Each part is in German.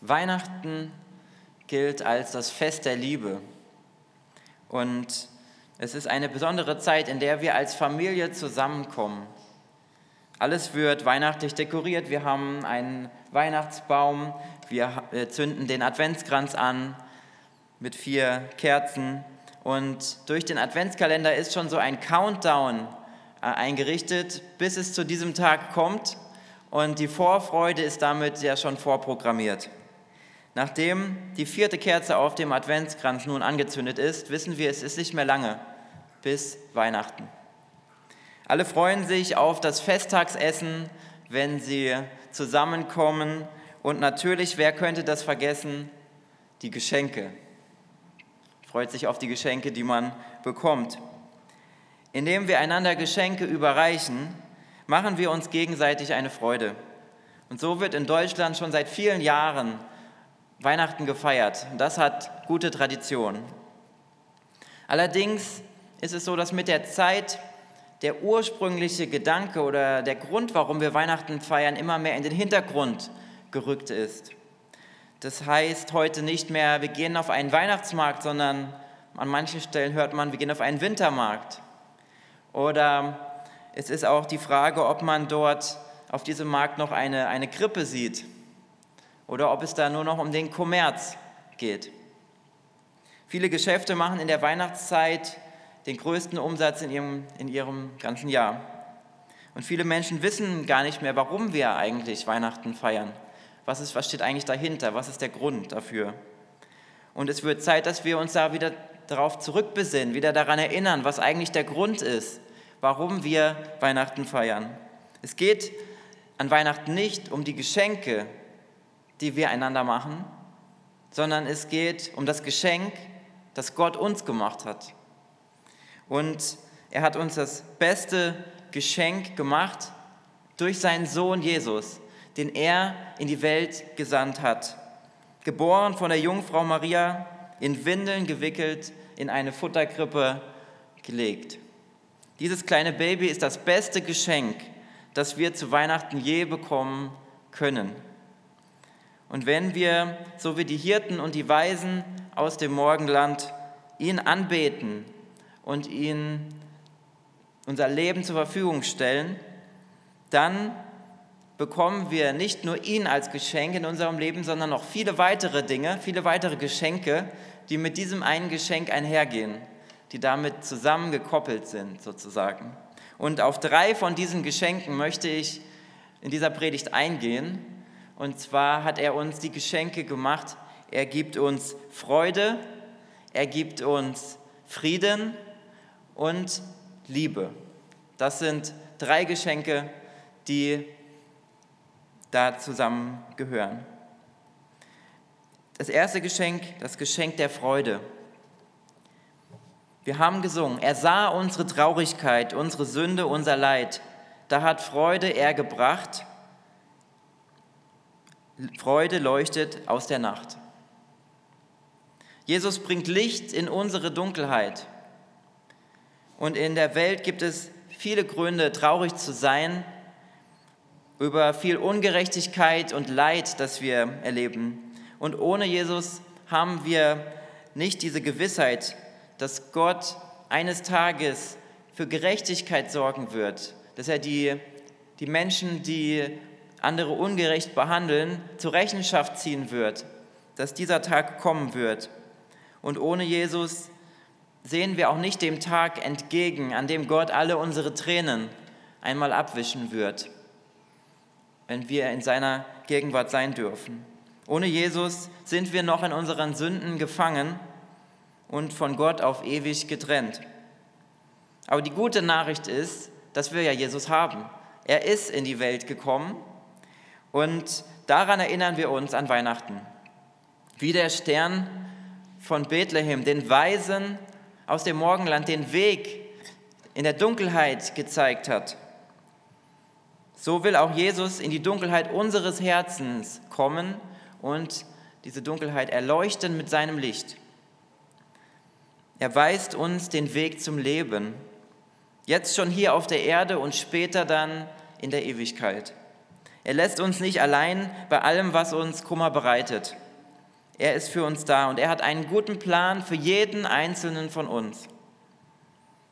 Weihnachten gilt als das Fest der Liebe. Und es ist eine besondere Zeit, in der wir als Familie zusammenkommen. Alles wird weihnachtlich dekoriert. Wir haben einen Weihnachtsbaum, wir äh, zünden den Adventskranz an mit vier Kerzen. Und durch den Adventskalender ist schon so ein Countdown äh, eingerichtet, bis es zu diesem Tag kommt. Und die Vorfreude ist damit ja schon vorprogrammiert. Nachdem die vierte Kerze auf dem Adventskranz nun angezündet ist, wissen wir, es ist nicht mehr lange bis Weihnachten. Alle freuen sich auf das Festtagsessen, wenn sie zusammenkommen. Und natürlich, wer könnte das vergessen? Die Geschenke. Freut sich auf die Geschenke, die man bekommt. Indem wir einander Geschenke überreichen, machen wir uns gegenseitig eine Freude. Und so wird in Deutschland schon seit vielen Jahren Weihnachten gefeiert. Das hat gute Tradition. Allerdings ist es so, dass mit der Zeit der ursprüngliche Gedanke oder der Grund, warum wir Weihnachten feiern, immer mehr in den Hintergrund gerückt ist. Das heißt heute nicht mehr, wir gehen auf einen Weihnachtsmarkt, sondern an manchen Stellen hört man, wir gehen auf einen Wintermarkt. Oder es ist auch die Frage, ob man dort auf diesem Markt noch eine, eine Krippe sieht oder ob es da nur noch um den Kommerz geht. Viele Geschäfte machen in der Weihnachtszeit den größten Umsatz in ihrem, in ihrem ganzen Jahr. Und viele Menschen wissen gar nicht mehr, warum wir eigentlich Weihnachten feiern. Was, ist, was steht eigentlich dahinter? Was ist der Grund dafür? Und es wird Zeit, dass wir uns da wieder darauf zurückbesinnen, wieder daran erinnern, was eigentlich der Grund ist, warum wir Weihnachten feiern. Es geht an Weihnachten nicht um die Geschenke, die wir einander machen, sondern es geht um das Geschenk, das Gott uns gemacht hat. Und er hat uns das beste Geschenk gemacht durch seinen Sohn Jesus, den er in die Welt gesandt hat. Geboren von der Jungfrau Maria, in Windeln gewickelt, in eine Futterkrippe gelegt. Dieses kleine Baby ist das beste Geschenk, das wir zu Weihnachten je bekommen können. Und wenn wir, so wie die Hirten und die Weisen aus dem Morgenland, ihn anbeten und ihm unser Leben zur Verfügung stellen, dann bekommen wir nicht nur ihn als Geschenk in unserem Leben, sondern noch viele weitere Dinge, viele weitere Geschenke, die mit diesem einen Geschenk einhergehen, die damit zusammengekoppelt sind sozusagen. Und auf drei von diesen Geschenken möchte ich in dieser Predigt eingehen. Und zwar hat er uns die Geschenke gemacht. Er gibt uns Freude, er gibt uns Frieden und Liebe. Das sind drei Geschenke, die da zusammengehören. Das erste Geschenk, das Geschenk der Freude. Wir haben gesungen, er sah unsere Traurigkeit, unsere Sünde, unser Leid. Da hat Freude er gebracht. Freude leuchtet aus der Nacht. Jesus bringt Licht in unsere Dunkelheit. Und in der Welt gibt es viele Gründe, traurig zu sein, über viel Ungerechtigkeit und Leid, das wir erleben. Und ohne Jesus haben wir nicht diese Gewissheit, dass Gott eines Tages für Gerechtigkeit sorgen wird, dass er die, die Menschen, die andere ungerecht behandeln, zur Rechenschaft ziehen wird, dass dieser Tag kommen wird. Und ohne Jesus sehen wir auch nicht dem Tag entgegen, an dem Gott alle unsere Tränen einmal abwischen wird, wenn wir in seiner Gegenwart sein dürfen. Ohne Jesus sind wir noch in unseren Sünden gefangen und von Gott auf ewig getrennt. Aber die gute Nachricht ist, dass wir ja Jesus haben. Er ist in die Welt gekommen und daran erinnern wir uns an Weihnachten. Wie der Stern von Bethlehem den Weisen aus dem Morgenland den Weg in der Dunkelheit gezeigt hat, so will auch Jesus in die Dunkelheit unseres Herzens kommen und diese Dunkelheit erleuchten mit seinem Licht. Er weist uns den Weg zum Leben, jetzt schon hier auf der Erde und später dann in der Ewigkeit. Er lässt uns nicht allein bei allem, was uns Kummer bereitet. Er ist für uns da und er hat einen guten Plan für jeden einzelnen von uns.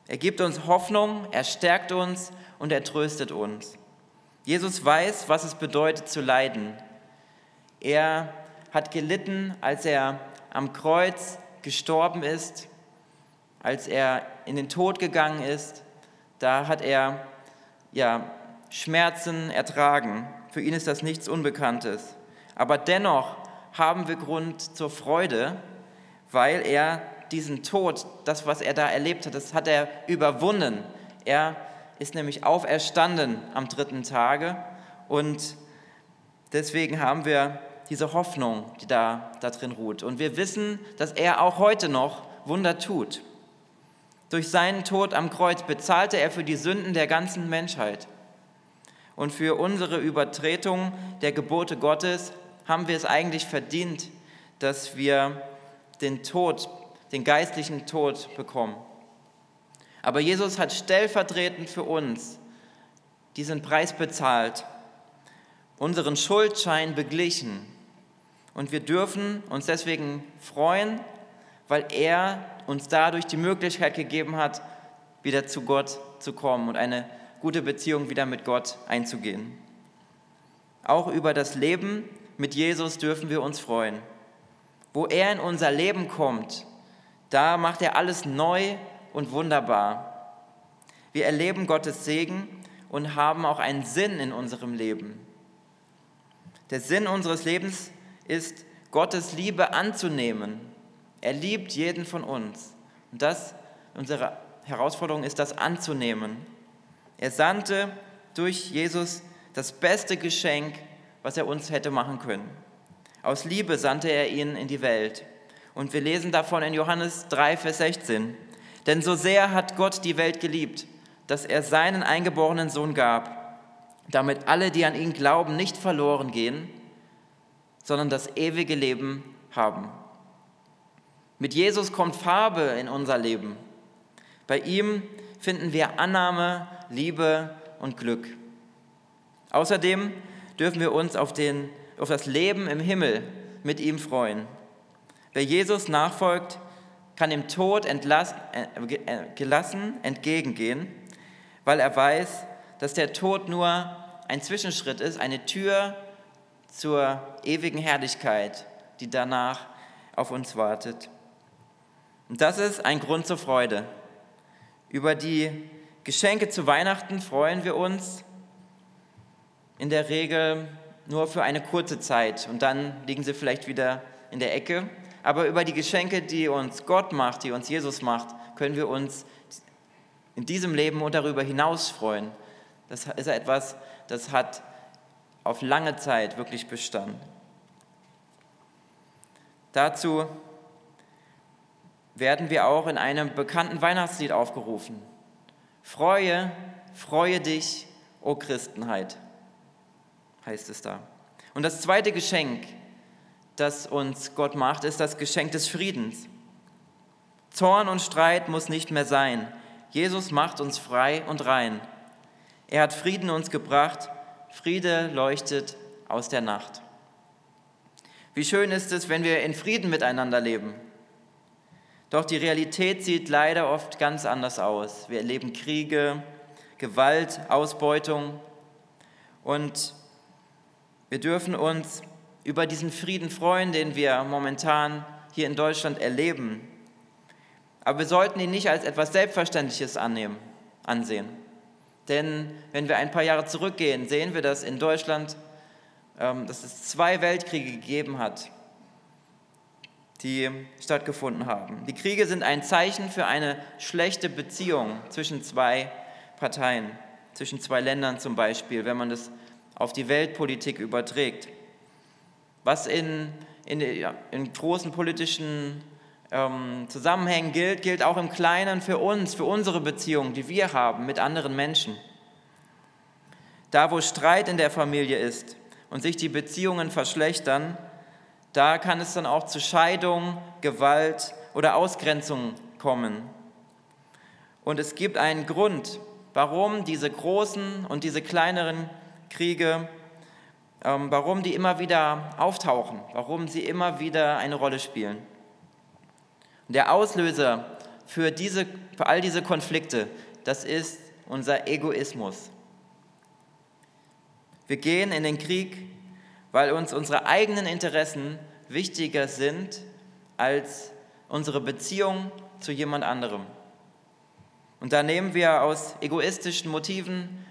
Er gibt uns Hoffnung, er stärkt uns und er tröstet uns. Jesus weiß, was es bedeutet zu leiden. Er hat gelitten, als er am Kreuz gestorben ist, als er in den Tod gegangen ist. Da hat er ja, Schmerzen ertragen. Für ihn ist das nichts Unbekanntes. Aber dennoch haben wir Grund zur Freude, weil er diesen Tod, das, was er da erlebt hat, das hat er überwunden. Er ist nämlich auferstanden am dritten Tage und deswegen haben wir diese Hoffnung, die da, da drin ruht. Und wir wissen, dass er auch heute noch Wunder tut. Durch seinen Tod am Kreuz bezahlte er für die Sünden der ganzen Menschheit. Und für unsere Übertretung der Gebote Gottes haben wir es eigentlich verdient, dass wir den Tod, den geistlichen Tod bekommen. Aber Jesus hat stellvertretend für uns diesen Preis bezahlt, unseren Schuldschein beglichen. Und wir dürfen uns deswegen freuen, weil er uns dadurch die Möglichkeit gegeben hat, wieder zu Gott zu kommen und eine gute Beziehung wieder mit Gott einzugehen. Auch über das Leben mit Jesus dürfen wir uns freuen. Wo er in unser Leben kommt, da macht er alles neu und wunderbar. Wir erleben Gottes Segen und haben auch einen Sinn in unserem Leben. Der Sinn unseres Lebens ist, Gottes Liebe anzunehmen. Er liebt jeden von uns. Und das, unsere Herausforderung ist, das anzunehmen. Er sandte durch Jesus das beste Geschenk, was er uns hätte machen können. Aus Liebe sandte er ihn in die Welt. Und wir lesen davon in Johannes 3, Vers 16. Denn so sehr hat Gott die Welt geliebt, dass er seinen eingeborenen Sohn gab, damit alle, die an ihn glauben, nicht verloren gehen, sondern das ewige Leben haben. Mit Jesus kommt Farbe in unser Leben. Bei ihm finden wir Annahme, Liebe und Glück. Außerdem dürfen wir uns auf, den, auf das Leben im Himmel mit ihm freuen. Wer Jesus nachfolgt, kann dem Tod entlassen, äh, äh, gelassen entgegengehen, weil er weiß, dass der Tod nur ein Zwischenschritt ist, eine Tür zur ewigen Herrlichkeit, die danach auf uns wartet. Und das ist ein Grund zur Freude. Über die Geschenke zu Weihnachten freuen wir uns in der Regel nur für eine kurze Zeit und dann liegen sie vielleicht wieder in der Ecke aber über die Geschenke, die uns Gott macht, die uns Jesus macht, können wir uns in diesem Leben und darüber hinaus freuen. Das ist etwas, das hat auf lange Zeit wirklich bestanden. Dazu werden wir auch in einem bekannten Weihnachtslied aufgerufen. Freue, freue dich, o Christenheit, heißt es da. Und das zweite Geschenk, das uns Gott macht, ist das Geschenk des Friedens. Zorn und Streit muss nicht mehr sein. Jesus macht uns frei und rein. Er hat Frieden uns gebracht. Friede leuchtet aus der Nacht. Wie schön ist es, wenn wir in Frieden miteinander leben. Doch die Realität sieht leider oft ganz anders aus. Wir erleben Kriege, Gewalt, Ausbeutung und wir dürfen uns über diesen Frieden freuen, den wir momentan hier in Deutschland erleben. Aber wir sollten ihn nicht als etwas Selbstverständliches annehmen, ansehen. Denn wenn wir ein paar Jahre zurückgehen, sehen wir, dass in Deutschland, ähm, dass es zwei Weltkriege gegeben hat, die stattgefunden haben. Die Kriege sind ein Zeichen für eine schlechte Beziehung zwischen zwei Parteien, zwischen zwei Ländern zum Beispiel, wenn man das auf die Weltpolitik überträgt. Was in, in, in großen politischen ähm, Zusammenhängen gilt, gilt auch im Kleinen für uns, für unsere Beziehungen, die wir haben mit anderen Menschen. Da, wo Streit in der Familie ist und sich die Beziehungen verschlechtern, da kann es dann auch zu Scheidung, Gewalt oder Ausgrenzung kommen. Und es gibt einen Grund, warum diese großen und diese kleineren Kriege ähm, warum die immer wieder auftauchen, warum sie immer wieder eine Rolle spielen. Der Auslöser für, diese, für all diese Konflikte, das ist unser Egoismus. Wir gehen in den Krieg, weil uns unsere eigenen Interessen wichtiger sind als unsere Beziehung zu jemand anderem. Und da nehmen wir aus egoistischen Motiven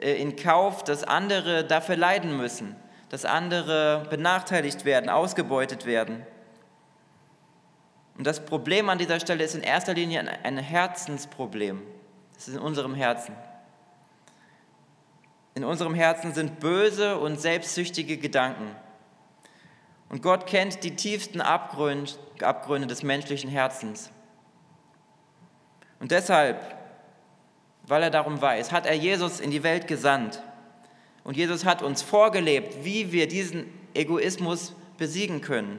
äh, in Kauf, dass andere dafür leiden müssen, dass andere benachteiligt werden, ausgebeutet werden. Und das Problem an dieser Stelle ist in erster Linie ein Herzensproblem. Das ist in unserem Herzen. In unserem Herzen sind böse und selbstsüchtige Gedanken. Und Gott kennt die tiefsten Abgründe, Abgründe des menschlichen Herzens. Und deshalb weil er darum weiß, hat er Jesus in die Welt gesandt. Und Jesus hat uns vorgelebt, wie wir diesen Egoismus besiegen können,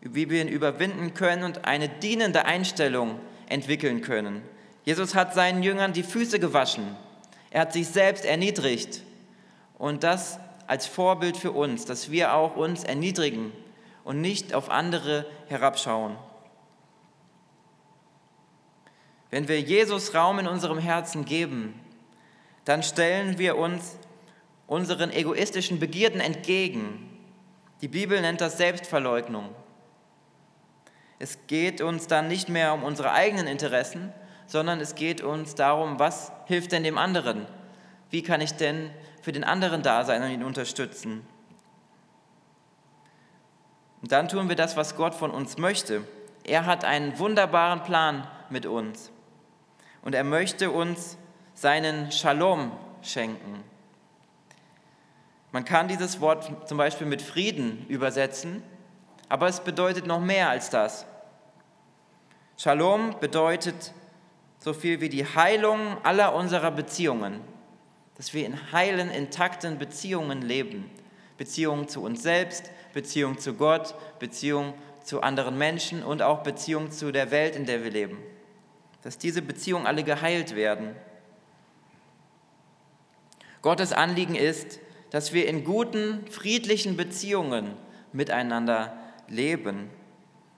wie wir ihn überwinden können und eine dienende Einstellung entwickeln können. Jesus hat seinen Jüngern die Füße gewaschen. Er hat sich selbst erniedrigt. Und das als Vorbild für uns, dass wir auch uns erniedrigen und nicht auf andere herabschauen. Wenn wir Jesus Raum in unserem Herzen geben, dann stellen wir uns unseren egoistischen Begierden entgegen. Die Bibel nennt das Selbstverleugnung. Es geht uns dann nicht mehr um unsere eigenen Interessen, sondern es geht uns darum, was hilft denn dem anderen? Wie kann ich denn für den anderen da sein und ihn unterstützen? Und dann tun wir das, was Gott von uns möchte. Er hat einen wunderbaren Plan mit uns und er möchte uns seinen Shalom schenken. Man kann dieses Wort zum Beispiel mit Frieden übersetzen, aber es bedeutet noch mehr als das. Shalom bedeutet so viel wie die Heilung aller unserer Beziehungen, dass wir in heilen, intakten Beziehungen leben. Beziehungen zu uns selbst, Beziehung zu Gott, Beziehung zu anderen Menschen und auch Beziehung zu der Welt, in der wir leben dass diese Beziehungen alle geheilt werden. Gottes Anliegen ist, dass wir in guten, friedlichen Beziehungen miteinander leben.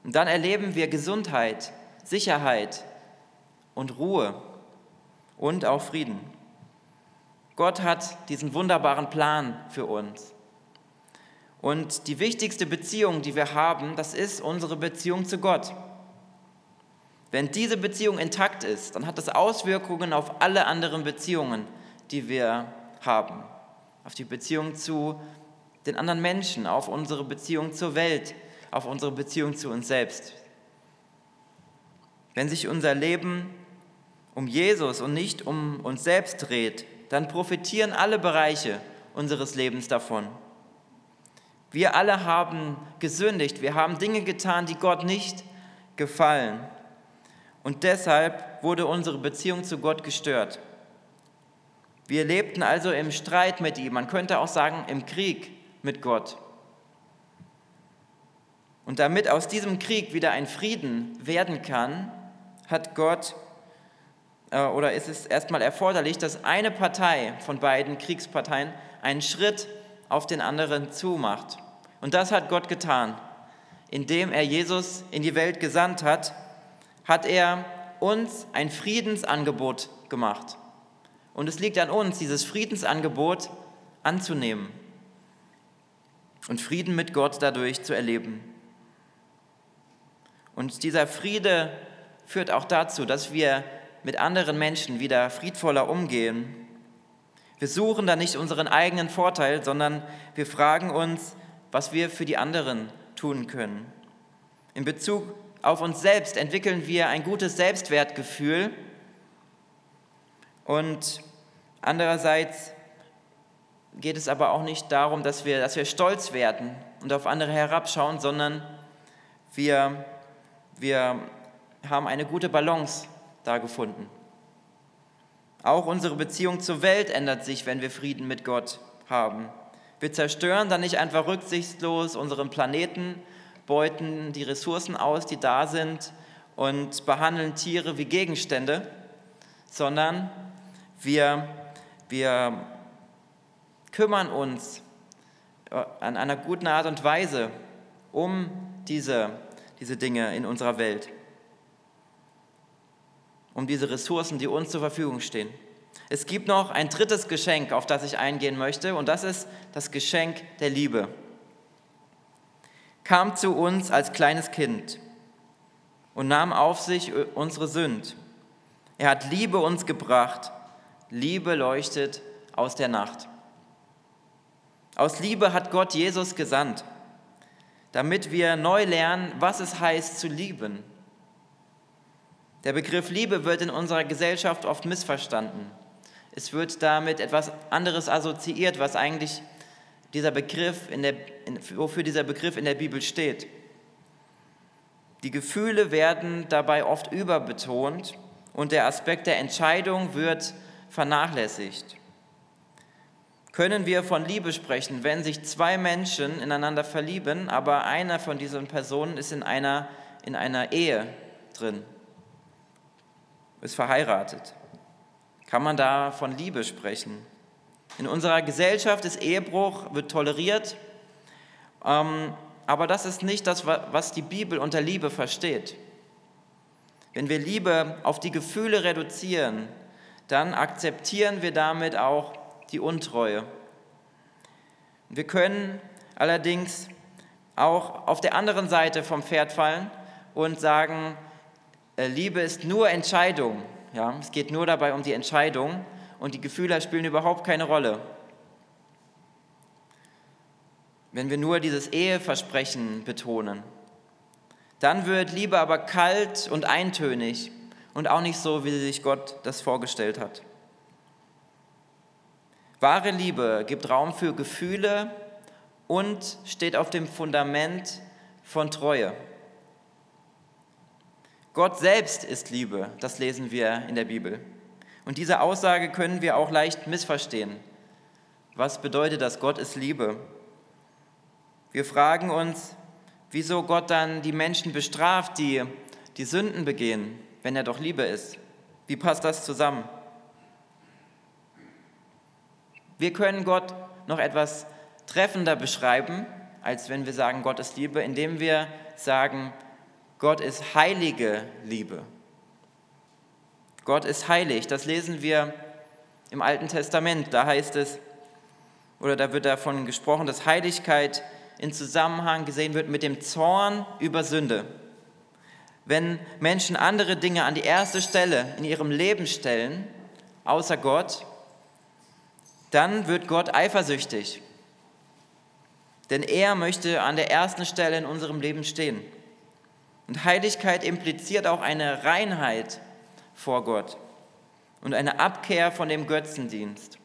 Und dann erleben wir Gesundheit, Sicherheit und Ruhe und auch Frieden. Gott hat diesen wunderbaren Plan für uns. Und die wichtigste Beziehung, die wir haben, das ist unsere Beziehung zu Gott. Wenn diese Beziehung intakt ist, dann hat das Auswirkungen auf alle anderen Beziehungen, die wir haben. Auf die Beziehung zu den anderen Menschen, auf unsere Beziehung zur Welt, auf unsere Beziehung zu uns selbst. Wenn sich unser Leben um Jesus und nicht um uns selbst dreht, dann profitieren alle Bereiche unseres Lebens davon. Wir alle haben gesündigt, wir haben Dinge getan, die Gott nicht gefallen. Und deshalb wurde unsere Beziehung zu Gott gestört. Wir lebten also im Streit mit ihm, man könnte auch sagen im Krieg mit Gott. Und damit aus diesem Krieg wieder ein Frieden werden kann, hat Gott oder ist es erstmal erforderlich, dass eine Partei von beiden Kriegsparteien einen Schritt auf den anderen zumacht. Und das hat Gott getan, indem er Jesus in die Welt gesandt hat hat er uns ein Friedensangebot gemacht. Und es liegt an uns, dieses Friedensangebot anzunehmen und Frieden mit Gott dadurch zu erleben. Und dieser Friede führt auch dazu, dass wir mit anderen Menschen wieder friedvoller umgehen. Wir suchen da nicht unseren eigenen Vorteil, sondern wir fragen uns, was wir für die anderen tun können. In Bezug auf uns selbst entwickeln wir ein gutes Selbstwertgefühl und andererseits geht es aber auch nicht darum, dass wir, dass wir stolz werden und auf andere herabschauen, sondern wir, wir haben eine gute Balance da gefunden. Auch unsere Beziehung zur Welt ändert sich, wenn wir Frieden mit Gott haben. Wir zerstören dann nicht einfach rücksichtslos unseren Planeten, beuten die Ressourcen aus, die da sind und behandeln Tiere wie Gegenstände, sondern wir, wir kümmern uns äh, an einer guten Art und Weise um diese, diese Dinge in unserer Welt, um diese Ressourcen, die uns zur Verfügung stehen. Es gibt noch ein drittes Geschenk, auf das ich eingehen möchte, und das ist das Geschenk der Liebe. Kam zu uns als kleines Kind und nahm auf sich unsere Sünd. Er hat Liebe uns gebracht. Liebe leuchtet aus der Nacht. Aus Liebe hat Gott Jesus gesandt, damit wir neu lernen, was es heißt zu lieben. Der Begriff Liebe wird in unserer Gesellschaft oft missverstanden. Es wird damit etwas anderes assoziiert, was eigentlich dieser Begriff in der, wofür dieser Begriff in der Bibel steht. Die Gefühle werden dabei oft überbetont und der Aspekt der Entscheidung wird vernachlässigt. Können wir von Liebe sprechen, wenn sich zwei Menschen ineinander verlieben, aber einer von diesen Personen ist in einer, in einer Ehe drin, ist verheiratet? Kann man da von Liebe sprechen? In unserer Gesellschaft ist Ehebruch, wird toleriert, ähm, aber das ist nicht das, was die Bibel unter Liebe versteht. Wenn wir Liebe auf die Gefühle reduzieren, dann akzeptieren wir damit auch die Untreue. Wir können allerdings auch auf der anderen Seite vom Pferd fallen und sagen, Liebe ist nur Entscheidung. Ja, es geht nur dabei um die Entscheidung und die Gefühle spielen überhaupt keine Rolle. Wenn wir nur dieses Eheversprechen betonen, dann wird Liebe aber kalt und eintönig und auch nicht so, wie sich Gott das vorgestellt hat. Wahre Liebe gibt Raum für Gefühle und steht auf dem Fundament von Treue. Gott selbst ist Liebe, das lesen wir in der Bibel. Und diese Aussage können wir auch leicht missverstehen. Was bedeutet das? Gott ist Liebe. Wir fragen uns, wieso Gott dann die Menschen bestraft, die die Sünden begehen, wenn er doch Liebe ist. Wie passt das zusammen? Wir können Gott noch etwas treffender beschreiben, als wenn wir sagen, Gott ist Liebe, indem wir sagen, Gott ist heilige Liebe. Gott ist heilig, das lesen wir im Alten Testament. Da heißt es, oder da wird davon gesprochen, dass Heiligkeit in Zusammenhang gesehen wird mit dem Zorn über Sünde. Wenn Menschen andere Dinge an die erste Stelle in ihrem Leben stellen, außer Gott, dann wird Gott eifersüchtig. Denn er möchte an der ersten Stelle in unserem Leben stehen. Und Heiligkeit impliziert auch eine Reinheit vor Gott und eine Abkehr von dem Götzendienst.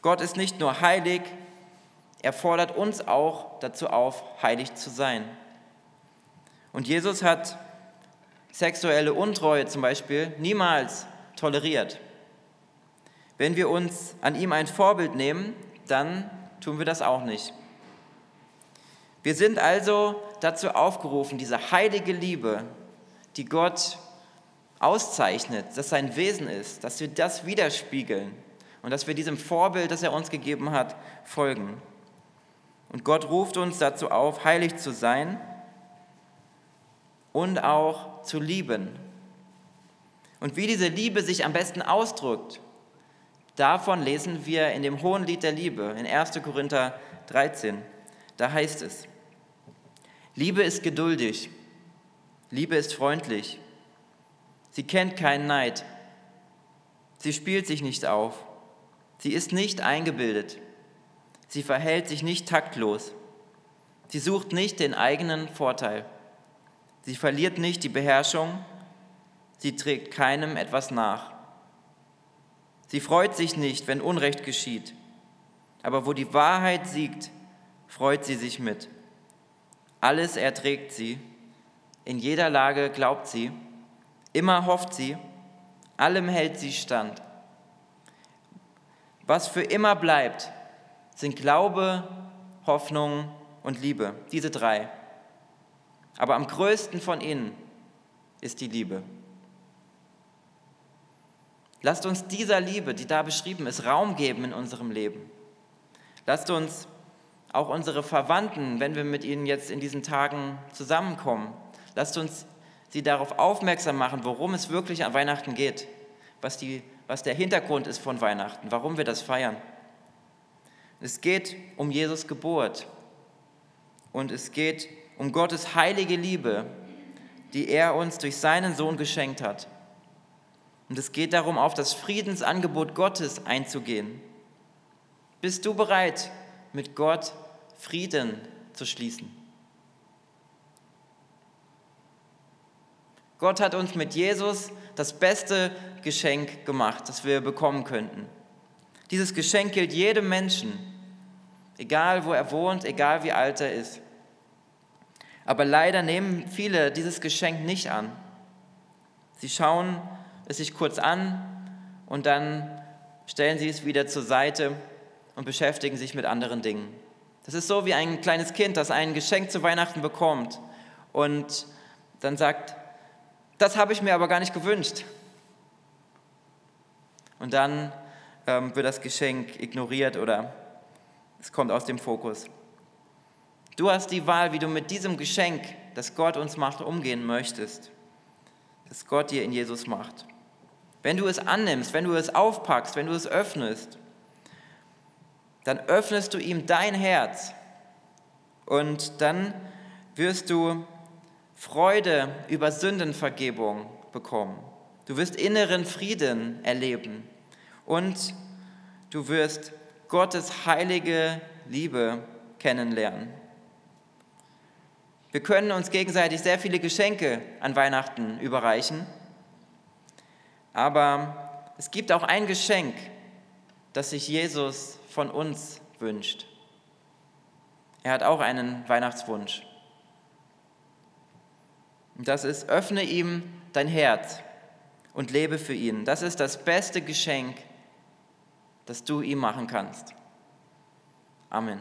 Gott ist nicht nur heilig, er fordert uns auch dazu auf, heilig zu sein. Und Jesus hat sexuelle Untreue zum Beispiel niemals toleriert. Wenn wir uns an ihm ein Vorbild nehmen, dann tun wir das auch nicht. Wir sind also dazu aufgerufen, diese heilige Liebe, die Gott auszeichnet, dass sein Wesen ist, dass wir das widerspiegeln und dass wir diesem Vorbild, das er uns gegeben hat, folgen. Und Gott ruft uns dazu auf, heilig zu sein und auch zu lieben. Und wie diese Liebe sich am besten ausdrückt, davon lesen wir in dem Hohen Lied der Liebe in 1. Korinther 13. Da heißt es, Liebe ist geduldig, Liebe ist freundlich, sie kennt keinen Neid, sie spielt sich nicht auf, sie ist nicht eingebildet. Sie verhält sich nicht taktlos. Sie sucht nicht den eigenen Vorteil. Sie verliert nicht die Beherrschung. Sie trägt keinem etwas nach. Sie freut sich nicht, wenn Unrecht geschieht. Aber wo die Wahrheit siegt, freut sie sich mit. Alles erträgt sie. In jeder Lage glaubt sie. Immer hofft sie. Allem hält sie stand. Was für immer bleibt, sind Glaube, Hoffnung und Liebe. Diese drei. Aber am größten von ihnen ist die Liebe. Lasst uns dieser Liebe, die da beschrieben ist, Raum geben in unserem Leben. Lasst uns auch unsere Verwandten, wenn wir mit ihnen jetzt in diesen Tagen zusammenkommen. Lasst uns sie darauf aufmerksam machen, worum es wirklich an Weihnachten geht, was, die, was der Hintergrund ist von Weihnachten, warum wir das feiern. Es geht um Jesus Geburt und es geht um Gottes heilige Liebe, die er uns durch seinen Sohn geschenkt hat. Und es geht darum, auf das Friedensangebot Gottes einzugehen. Bist du bereit, mit Gott Frieden zu schließen? Gott hat uns mit Jesus das beste Geschenk gemacht, das wir bekommen könnten. Dieses Geschenk gilt jedem Menschen, egal wo er wohnt, egal wie alt er ist. Aber leider nehmen viele dieses Geschenk nicht an. Sie schauen es sich kurz an und dann stellen sie es wieder zur Seite und beschäftigen sich mit anderen Dingen. Das ist so wie ein kleines Kind, das ein Geschenk zu Weihnachten bekommt und dann sagt, das habe ich mir aber gar nicht gewünscht. Und dann ähm, wird das Geschenk ignoriert oder es kommt aus dem Fokus. Du hast die Wahl, wie du mit diesem Geschenk, das Gott uns macht, umgehen möchtest, das Gott dir in Jesus macht. Wenn du es annimmst, wenn du es aufpackst, wenn du es öffnest, dann öffnest du ihm dein Herz und dann wirst du Freude über Sündenvergebung bekommen. Du wirst inneren Frieden erleben und du wirst Gottes heilige Liebe kennenlernen. Wir können uns gegenseitig sehr viele Geschenke an Weihnachten überreichen, aber es gibt auch ein Geschenk, das sich Jesus von uns wünscht. Er hat auch einen Weihnachtswunsch. Und das ist, öffne ihm dein Herz und lebe für ihn. Das ist das beste Geschenk, das du ihm machen kannst. Amen.